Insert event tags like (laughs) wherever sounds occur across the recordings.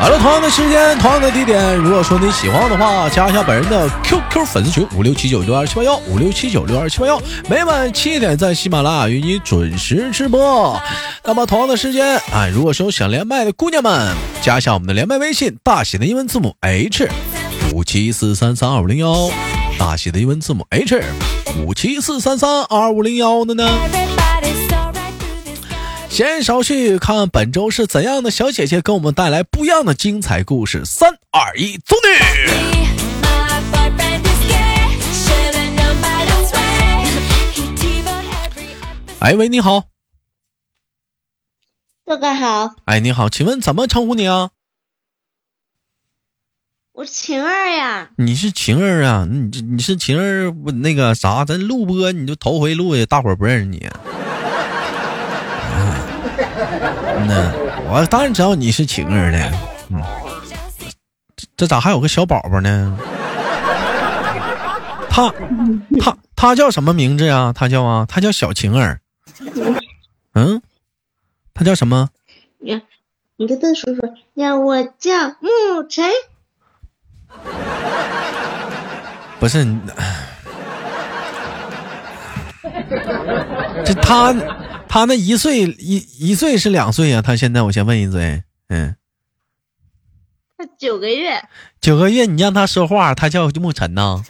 好了，同样的时间，同样的地点。如果说你喜欢的话，加一下本人的 QQ 粉丝群五六七九六二七八幺五六七九六二七八幺，每晚七点在喜马拉雅与你准时直播。那么同样的时间啊，如果说想连麦的姑娘们，加一下我们的连麦微信，大写的英文字母 H 五七四三三二五零幺，大写的英文字母 H 五七四三三二五零幺的呢。闲言少叙，看本周是怎样的小姐姐给我们带来不一样的精彩故事。三二一，走你！哎喂，你好，哥哥好，哎你好，请问怎么称呼你啊？我是晴儿呀。你是晴儿啊？你你是晴儿？那个啥，咱录播你就头回录的，大伙儿不认识你。那我当然知道你是晴儿的，嗯，这咋还有个小宝宝呢？他他他叫什么名字呀？他叫啊，他叫小晴儿。嗯，他叫什么？你你跟他说说，呀，我叫沐晨。不是，(laughs) 这他。他那一岁一一岁是两岁啊？他现在我先问一嘴，嗯，他九个月，九个月，你让他说话，他叫沐晨呐。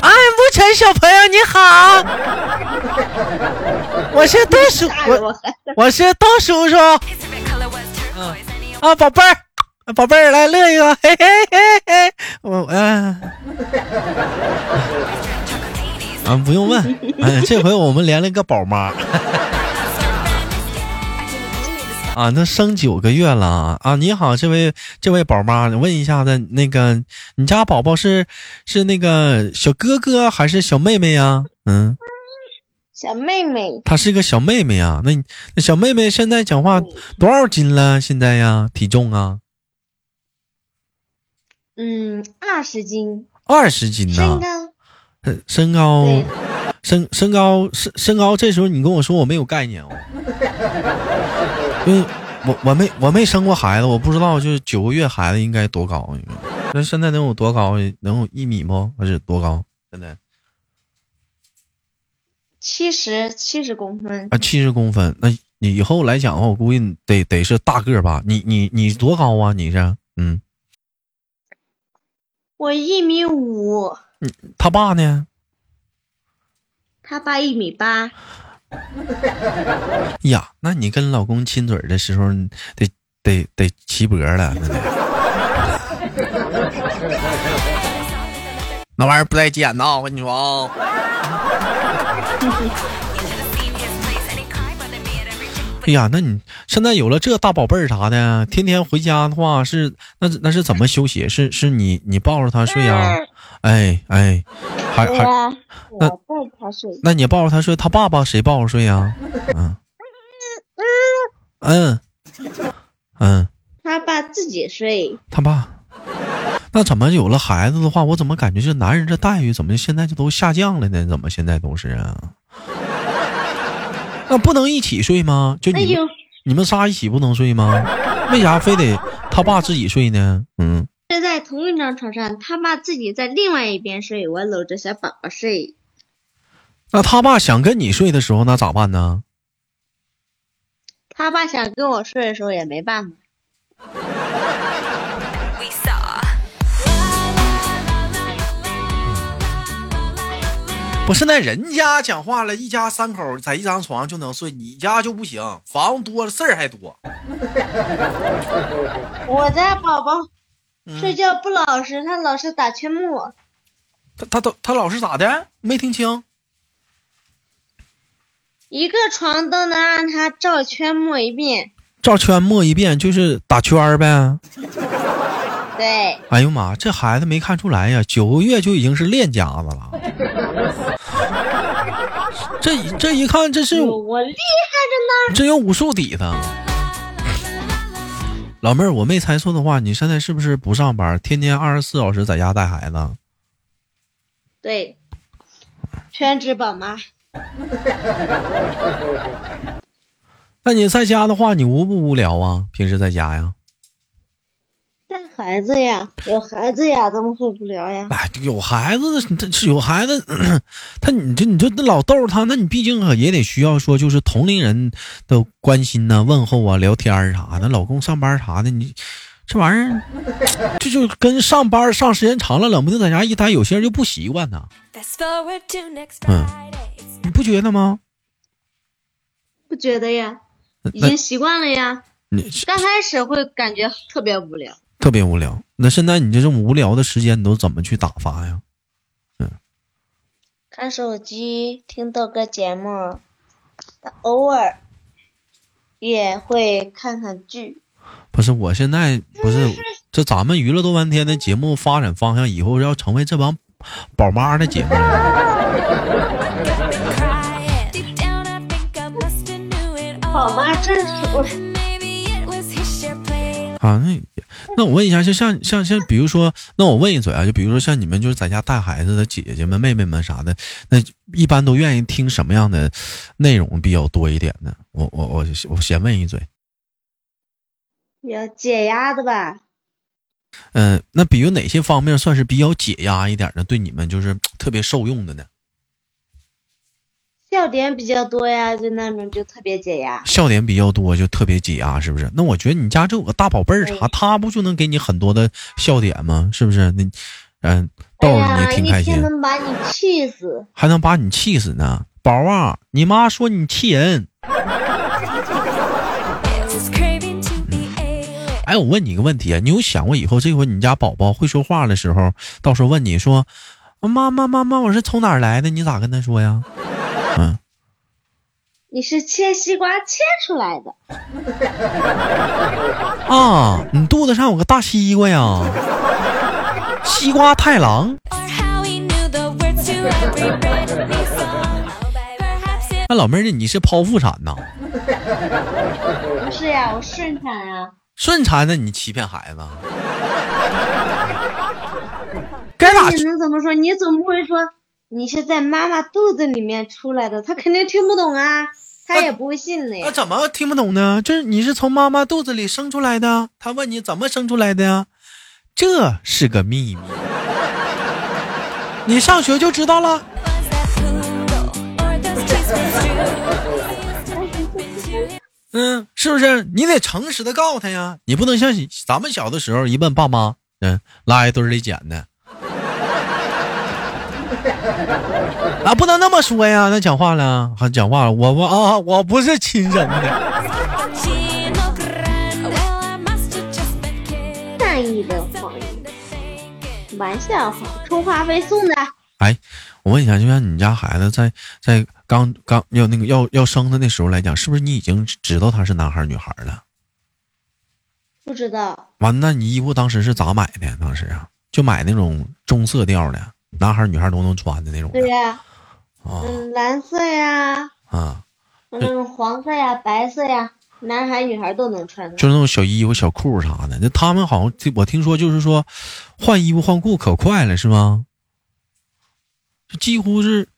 哎，沐晨小朋友你好，我是东叔，我我是东叔叔，嗯啊，宝贝儿。宝贝儿，来乐一个，嘿嘿嘿嘿，我嗯，啊，不用问，哎，这回我们连了个宝妈，啊，那生九个月了啊！你好，这位这位宝妈，问一下子，那个你家宝宝是是那个小哥哥还是小妹妹呀？嗯，小妹妹，她是个小妹妹啊。那那小妹妹现在讲话多少斤了？现在呀，体重啊？嗯，二十斤，二十斤呢？身高，身高，身身高身身高。这时候你跟我说我没有概念哦，因为我我没我没生过孩子，我不知道就是九个月孩子应该多高。那现在能有多高？能有一米吗？还是多高？现在七十七十公分啊，七十公分。那你以后来讲的话，我估计得得是大个吧？你你你多高啊？你是嗯。我一米五，嗯，他爸呢？他爸一米八。(laughs) 呀，那你跟老公亲嘴的时候，得得得齐脖了，那得。(laughs) 那玩意儿不带剪的，我跟你说啊。(laughs) 哎呀，那你现在有了这大宝贝儿啥的，天天回家的话是那那是怎么休息？是是你你抱着他睡呀？哎哎，还还那抱他睡？那你抱着他睡，他爸爸谁抱着睡呀？嗯嗯嗯，他爸自己睡。他爸，那怎么有了孩子的话，我怎么感觉这男人这待遇怎么现在就都下降了呢？怎么现在都是啊？那不能一起睡吗？就你你们仨一起不能睡吗？为啥非得他爸自己睡呢？嗯，睡在同一张床上，他爸自己在另外一边睡，我搂着小宝宝睡。那他爸想跟你睡的时候，那咋办呢？他爸想跟我睡的时候也没办法。不是那人家讲话了，一家三口在一张床上就能睡，你家就不行，房多了事儿还多。我家宝宝睡觉不老实，他老是打圈木。他他他他老是咋的？没听清。一个床都能让他照圈摸一遍。照圈摸一遍就是打圈呗。对，哎呦妈，这孩子没看出来呀，九个月就已经是练家子了。这这一看，这是我厉害着呢，真有武术底子。老妹儿，我没猜错的话，你现在是不是不上班，天天二十四小时在家带孩子？对，全职宝妈。(laughs) 那你在家的话，你无不无聊啊？平时在家呀？带孩子呀，有孩子呀，怎么会无聊呀？哎，有孩子，(clears throat) 他是有孩子，他你这你就老逗他，那你毕竟也得需要说，就是同龄人的关心呐、问候啊、聊天啥的。老公上班啥的，你这玩意儿，这就跟上班上时间长了，冷不丁在家一待，有些人就不习惯呢。嗯，你不觉得吗？不觉得呀，已经习惯了呀。刚开始会感觉特别无聊。特别无聊，那现在你这种无聊的时间，你都怎么去打发呀？嗯，看手机，听豆哥节目，偶尔也会看看剧。不是，我现在不是这咱们娱乐多半天的节目发展方向，以后要成为这帮宝妈的节目。(laughs) 宝妈真是我。啊，那那我问一下，就像像像，比如说，那我问一嘴啊，就比如说像你们就是在家带孩子的姐姐们、妹妹们啥的，那一般都愿意听什么样的内容比较多一点呢？我我我我先问一嘴，要解压的吧？嗯，那比如哪些方面算是比较解压一点的，对你们就是特别受用的呢？笑点比较多呀，就那种就特别解压。笑点比较多就特别解压，是不是？那我觉得你家这有个大宝贝儿啥，他不就能给你很多的笑点吗？是不是？那嗯，逗你挺开心。能把你气死，还能把你气死呢，宝啊！你妈说你气人。哎，我问你一个问题啊，你有想过以后这回你家宝宝会说话的时候，到时候问你说：“妈妈妈妈，我是从哪儿来的？”你咋跟他说呀？嗯，你是切西瓜切出来的 (laughs) 啊？你肚子上有个大西瓜呀？西瓜太郎。那老妹儿，你是剖腹产呐？不是呀，我顺产呀。顺产？那你欺骗孩子？该咋？你能怎么说？你总不会说？你是在妈妈肚子里面出来的，他肯定听不懂啊，他也不会信的呀。那怎么听不懂呢？就是你是从妈妈肚子里生出来的，他问你怎么生出来的呀？这是个秘密，你上学就知道了。嗯，是不是？你得诚实的告诉他呀，你不能像咱们小的时候一问爸妈，嗯，拉一堆里捡的。啊，不能那么说呀！那讲话了，还讲话了，我我啊，我不是亲生的。(laughs) 善意的谎言，玩笑话，充话费送的。哎，我问一下，就像你家孩子在在刚刚要那个要要生的那时候来讲，是不是你已经知道他是男孩女孩了？不知道。完，那你衣服当时是咋买的？当时啊，就买那种中色调的。男孩女孩都能穿的那种。对呀，嗯，蓝色呀，啊，嗯黄色呀、白色呀，男孩女孩都能穿。就是那种小衣服、小裤啥的。那他们好像我听说，就是说换衣服换裤可快了，是吗？几乎是，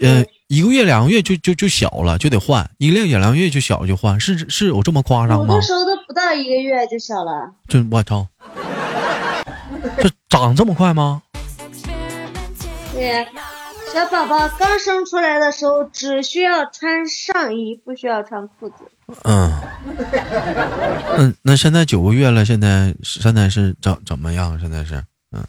呃，一个月两个月就就就小了，就得换。一个月两个月就小就换，是是有这么夸张吗？有的时候都不到一个月就小了。就我操，(laughs) 这长这么快吗？对，小宝宝刚生出来的时候只需要穿上衣，不需要穿裤子。嗯，嗯，那现在九个月了，现在现在是怎怎么样？现在是嗯，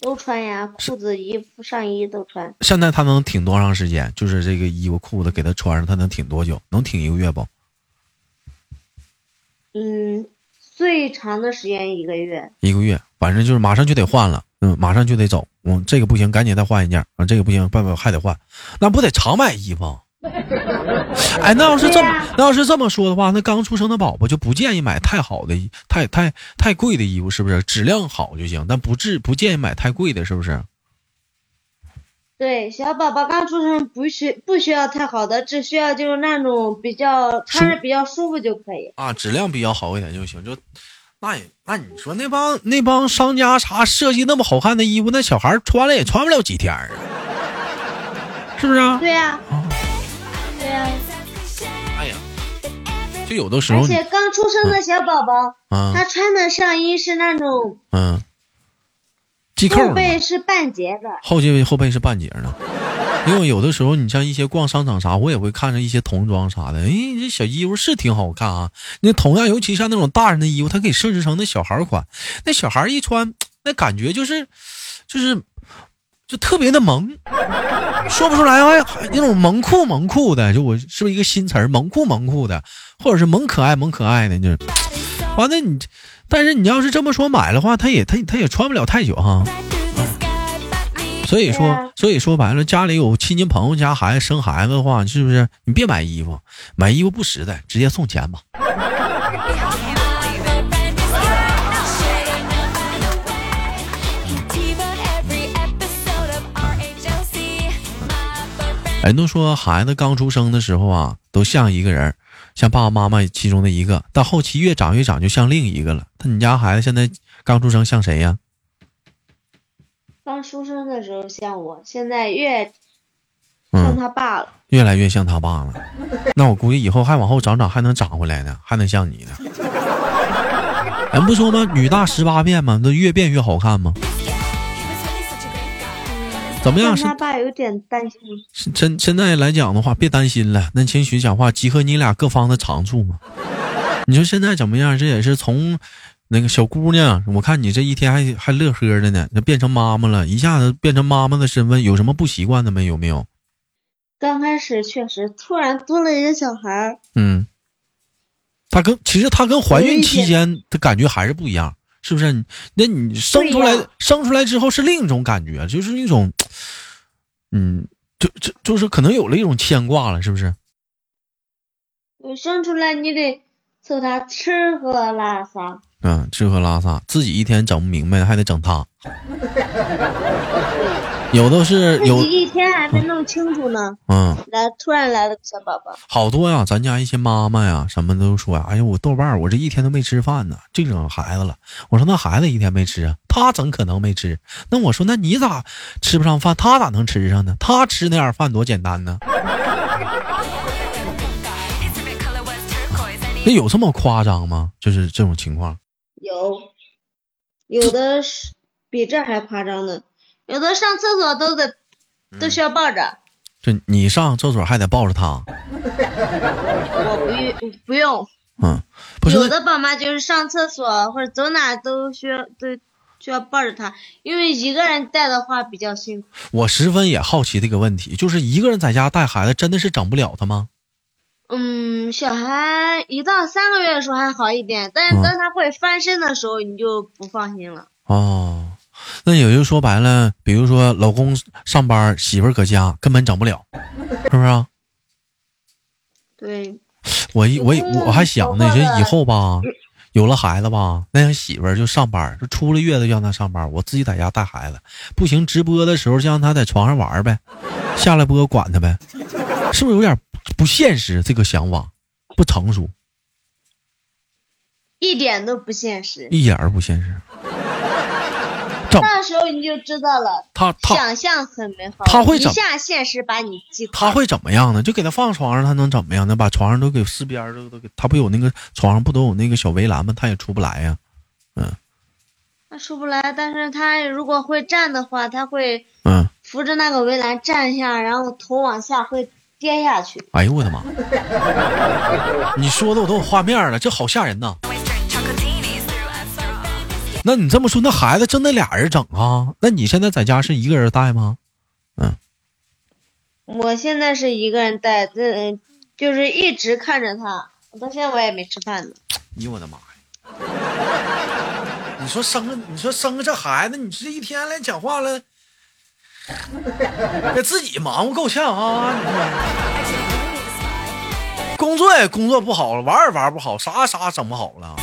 都穿呀，裤子、衣服、上衣都穿。现在他能挺多长时间？就是这个衣服、裤子给他穿上，他能挺多久？能挺一个月不？嗯，最长的时间一个月。一个月，反正就是马上就得换了。嗯，马上就得走。嗯，这个不行，赶紧再换一件。啊，这个不行，爸爸还得换。那不得常买衣服？哎，那要是这么那要是这么说的话，那刚出生的宝宝就不建议买太好的、太太太贵的衣服，是不是？质量好就行，但不至不建议买太贵的，是不是？对，小宝宝刚出生不需不需要太好的，只需要就是那种比较穿着比较舒服就可以。啊，质量比较好一点就行。就那也那你说那帮那帮商家啥设计那么好看的衣服，那小孩穿了也穿不了几天啊，是不是啊？对呀、啊。对呀、哎呀，就有的时候而且刚出生的小宝宝，啊他穿的上衣是那种嗯，系扣后背是半截的，后背后背是半截的。因为有的时候你像一些逛商场啥，我也会看着一些童装啥的，哎，这小衣服是挺好看啊。那同样，尤其像那种大人的衣服，它可以设置成那小孩款，那小孩一穿，那感觉就是，就是，就特别的萌，说不出来，哎，那种萌酷萌酷的，就我是不是一个新词儿，萌酷萌酷的，或者是萌可爱萌可爱的，就是，完了你，但是你要是这么说买的话，他也他他也穿不了太久哈。所以说所以说白了，家里有亲戚朋友家孩子生孩子的话，是不是？你别买衣服，买衣服不实在，直接送钱吧。人都说孩子刚出生的时候啊，都像一个人儿，像爸爸妈妈其中的一个，到后期越长越长，就像另一个了。那你家孩子现在刚出生像谁呀？刚出生的时候像我，现在越嗯像他爸了。越来越像他爸了。那我估计以后还往后长长，还能长回来呢，还能像你呢。(laughs) 人不说吗？女大十八变嘛，那越变越好看吗？怎么样？是但他爸有点担心，是真现在来讲的话，别担心了。那情绪讲话，集合你俩各方的长处嘛。(laughs) 你说现在怎么样？这也是从那个小姑娘，我看你这一天还还乐呵的呢，那变成妈妈了，一下子变成妈妈的身份，有什么不习惯的没？有没有？刚开始确实突然多了一个小孩儿，嗯，她跟其实她跟怀孕期间的感觉还是不一样，是不是？那你生出来生出来之后是另一种感觉，就是一种，嗯，就就就是可能有了一种牵挂了，是不是？你生出来你得凑他吃喝拉撒，嗯，吃喝拉撒自己一天整不明白，还得整他。有的是有一天还没弄清楚呢，嗯，来突然来了个小宝宝，好多呀，咱家一些妈妈呀，什么都说呀，哎呀，我豆瓣儿，我这一天都没吃饭呢，这整孩子了。我说那孩子一天没吃啊，他怎可能没吃？那我说那你咋吃不上饭？他咋能吃上呢？他吃那样饭多简单呢？(laughs) 那有这么夸张吗？就是这种情况？有，有的是比这还夸张呢，有的上厕所都得都需要抱着，就你上厕所还得抱着他？(laughs) 我不用不用，嗯，不是有的宝妈就是上厕所或者走哪都需要都需要抱着他，因为一个人带的话比较辛苦。我十分也好奇这个问题，就是一个人在家带孩子，真的是整不了他吗？嗯，小孩一到三个月的时候还好一点，但是嗯当他会翻身的时候，你就不放心了。哦，那也就说白了，比如说老公上班，媳妇儿搁家，根本整不了，是不是啊？对，我一我嗯我还想呢，我这以后吧，有了孩子吧，那样媳妇儿就上班，就出了月子就让她上班，我自己在家带孩子，不行，直播的时候就让她在床上玩呗，下了播管她呗，是不是有点不现实？这个想法不成熟，一点都不现实。一点儿不现实。整那时候你就知道了，他他想象很美好，一他会怎下现实把你击垮。他会怎么样呢？就给他放床上，他能怎么样呢？把床上都给四边儿都都给，他不有那个床上不都有那个小围栏吗？他也出不来呀。嗯他出不来，但是他如果会站的话，他会嗯，扶着那个围栏站下，然后头往下会跌下去。哎呦我的妈！(laughs) 你说的我都有画面了，这好吓人呐。那你这么说，那孩子真得俩人整啊？那你现在在家是一个人带吗？嗯我现在是一个人带，这就是一直看着他，我到现在我也没吃饭呢。哎呦我的妈呀！你说生个，你说生个这孩子，你这一天来讲话了，给自己忙活够呛啊！你说工作也工作不好了，玩也玩不好，啥啥整不好了。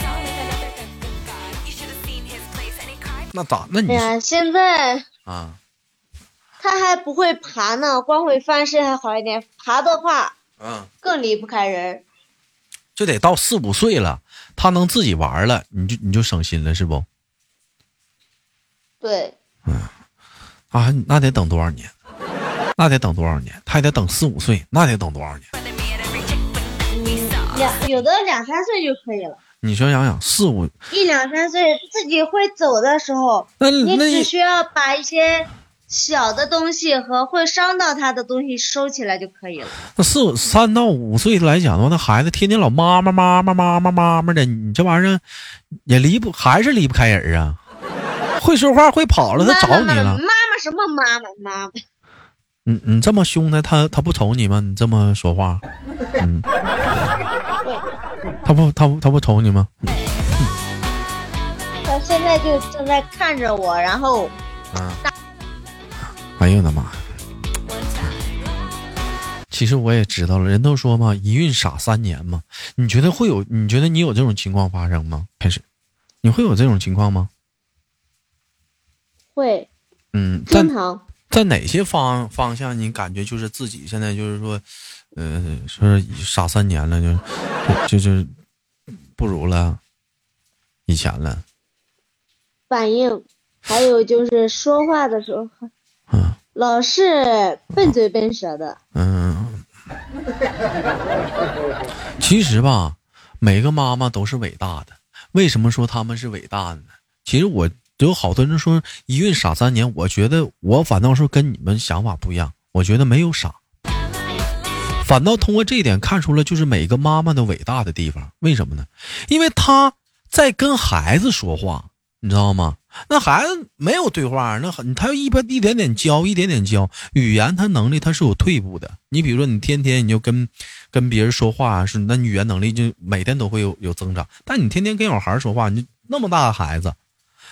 那咋？那你哎呀，现在啊？他还不会爬呢，光会翻身还好一点，爬的话嗯，更离不开人。就得到四五岁了，他能自己玩了，你就你就省心了，是不？对，啊，那得等多少年？那得等多少年？他还得等四五岁，那得等多少年？两有的两三岁就可以了，你说想想，四五一两三岁自己会走的时候，那你那只需要把一些小的东西和会伤到他的东西收起来就可以了。那四五三到五岁来讲的话，那孩子天天老妈妈妈妈妈妈妈妈的，你这玩意儿也离不还是离不开人啊？会说话会跑了，他找你了。妈妈妈妈什么妈妈妈妈？你你这么凶他，他他不瞅你吗？你这么说话，嗯，他不他不他不瞅你吗？他现在就正在看着我，然后啊，哎呦我的妈呀！其实我也知道了，人都说嘛，一孕傻三年嘛。你觉得会有？你觉得你有这种情况发生吗？开始，你会有这种情况吗？会嗯，在经常在哪些方方向你感觉就是自己现在就是说，呃，说是傻三年了，就就就是不如了以前了，反应，还有就是说话的时候，嗯老是笨嘴笨舌的。嗯。其实吧，每个妈妈都是伟大的。为什么说他们是伟大的呢？其实我有好多人说一孕傻三年，我觉得我反倒是跟你们想法不一样。我觉得没有傻，反倒通过这一点看出了就是每个妈妈的伟大的地方。为什么呢？因为她在跟孩子说话，你知道吗？那孩子没有对话，那很他要一边一点点教，一点点教语言，他能力他是有退步的。你比如说，你天天你就跟跟别人说话，是那语言能力就每天都会有有增长。但你天天跟小孩说话，你那么大的孩子，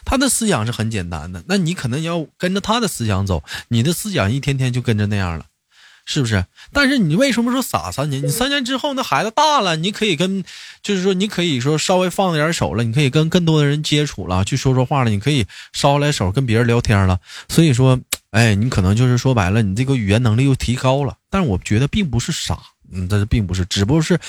他的思想是很简单的，那你可能要跟着他的思想走，你的思想一天天就跟着那样了。是不是？但是你为什么说傻三年？你三年之后那孩子大了，你可以跟，就是说你可以说稍微放点手了，你可以跟更多的人接触了，去说说话了，你可以捎来手跟别人聊天了。所以说，哎，你可能就是说白了，你这个语言能力又提高了。但是我觉得并不是傻，嗯，这并不是，只不过是，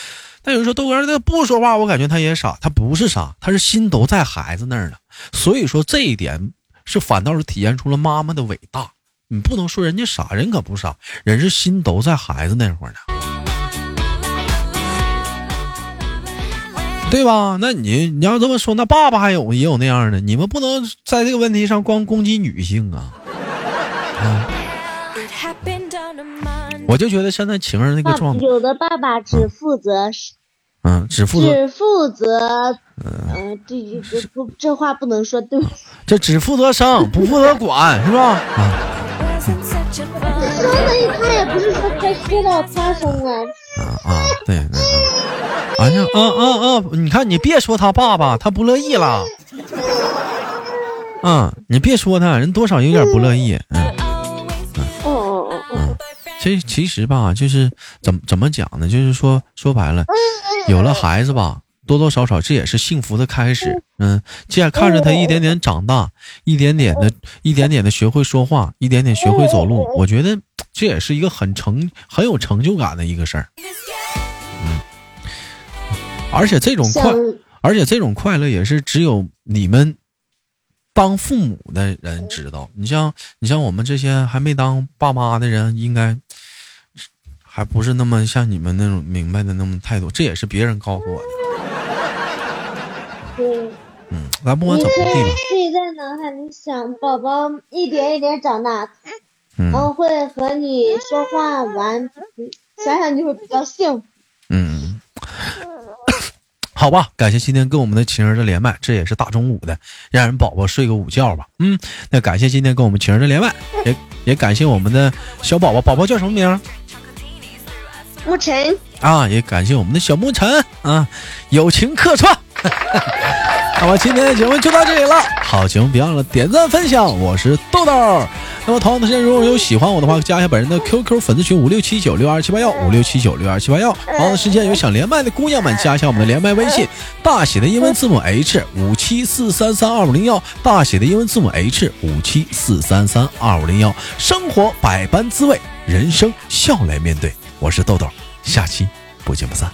但有人说豆哥他不说话，我感觉他也傻，他不是傻，他是心都在孩子那儿了。所以说这一点是反倒是体现出了妈妈的伟大。你不能说人家傻，人可不傻，人是心都在孩子那会儿呢，对吧？那你你要这么说，那爸爸还有也有那样的，你们不能在这个问题上光攻击女性啊！啊我就觉得现在晴儿那个状态，有的爸爸只负责嗯，只负责只负责，嗯，这这这不这话不能说，对不起。这只负责生，不负责管，是吧？啊生的他也不是说他说到他生啊，啊啊，对，嗯嗯哎呀，啊啊啊！你看，你别说他爸爸，他不乐意了。啊，你别说他，人多少有点不乐意。嗯哦哦哦哦，其其实吧，就是怎么怎么讲呢？就是说说白了，有了孩子吧，多多少少这也是幸福的开始。嗯，这样看着他一点点长大，一点点的，一点点的学会说话，一点点学会走路，我觉得这也是一个很成很有成就感的一个事儿。嗯，而且这种快，而且这种快乐也是只有你们当父母的人知道。你像你像我们这些还没当爸妈的人，应该还不是那么像你们那种明白的那么态度。这也是别人告诉我的。对，嗯，咱不管怎么地吧，在脑海里想，宝宝一点一点长大，嗯然后会和你说话玩，嗯想想就会比较幸福。嗯，(coughs) 好吧，感谢今天跟我们的情人的连麦，这也是大中午的，让人宝宝睡个午觉吧。嗯，那感谢今天跟我们情人的连麦，也也感谢我们的小宝宝，宝宝叫什么名儿？沐晨，啊，也感谢我们的小沐晨啊，友情客串。(laughs) 那么今天的节目就到这里了，好节目别忘了点赞分享，我是豆豆。那么同样的时间，如果有喜欢我的话，加一下本人的 QQ 粉丝群五六七九六二七八幺五六七九六二七八幺。同样的时间，有想连麦的姑娘们，加一下我们的连麦微信，大写的英文字母 H 五七四三三二五零幺，大写的英文字母 H 五七四三三二五零幺。生活百般滋味，人生笑来面对。我是豆豆，下期不见不散。